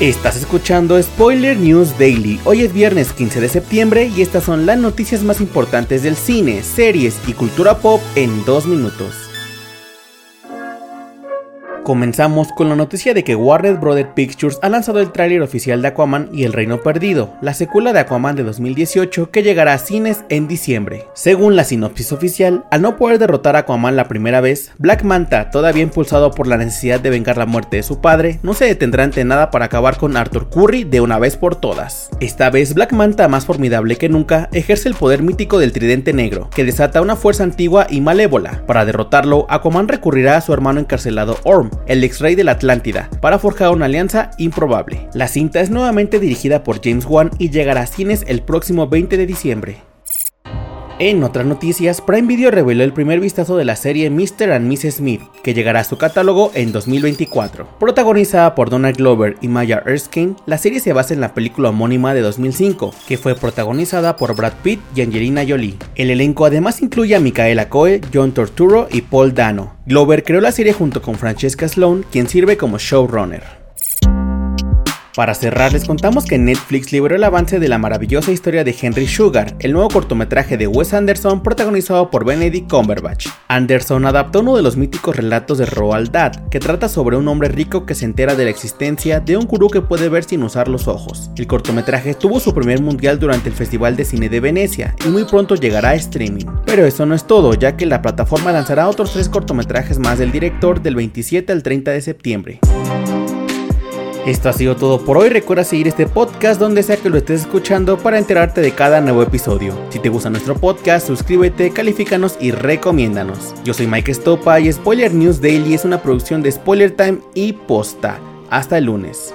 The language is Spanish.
Estás escuchando Spoiler News Daily. Hoy es viernes 15 de septiembre y estas son las noticias más importantes del cine, series y cultura pop en dos minutos. Comenzamos con la noticia de que Warner Bros. Pictures ha lanzado el tráiler oficial de Aquaman y El Reino Perdido, la secuela de Aquaman de 2018 que llegará a cines en diciembre. Según la sinopsis oficial, al no poder derrotar a Aquaman la primera vez, Black Manta, todavía impulsado por la necesidad de vengar la muerte de su padre, no se detendrá ante nada para acabar con Arthur Curry de una vez por todas. Esta vez Black Manta, más formidable que nunca, ejerce el poder mítico del tridente negro, que desata una fuerza antigua y malévola. Para derrotarlo, Aquaman recurrirá a su hermano encarcelado Orm, el ex rey de la Atlántida, para forjar una alianza improbable. La cinta es nuevamente dirigida por James Wan y llegará a cines el próximo 20 de diciembre. En otras noticias, Prime Video reveló el primer vistazo de la serie Mr. and Mrs. Smith, que llegará a su catálogo en 2024. Protagonizada por Donald Glover y Maya Erskine, la serie se basa en la película homónima de 2005, que fue protagonizada por Brad Pitt y Angelina Jolie. El elenco además incluye a Micaela Coe, John Torturo y Paul Dano. Glover creó la serie junto con Francesca Sloan, quien sirve como showrunner. Para cerrar, les contamos que Netflix liberó el avance de la maravillosa historia de Henry Sugar, el nuevo cortometraje de Wes Anderson protagonizado por Benedict Cumberbatch. Anderson adaptó uno de los míticos relatos de Roald Dahl, que trata sobre un hombre rico que se entera de la existencia de un gurú que puede ver sin usar los ojos. El cortometraje tuvo su primer mundial durante el Festival de Cine de Venecia y muy pronto llegará a streaming. Pero eso no es todo, ya que la plataforma lanzará otros tres cortometrajes más del director del 27 al 30 de septiembre. Esto ha sido todo por hoy. Recuerda seguir este podcast donde sea que lo estés escuchando para enterarte de cada nuevo episodio. Si te gusta nuestro podcast, suscríbete, califícanos y recomiéndanos. Yo soy Mike Stopa y Spoiler News Daily es una producción de Spoiler Time y Posta. Hasta el lunes.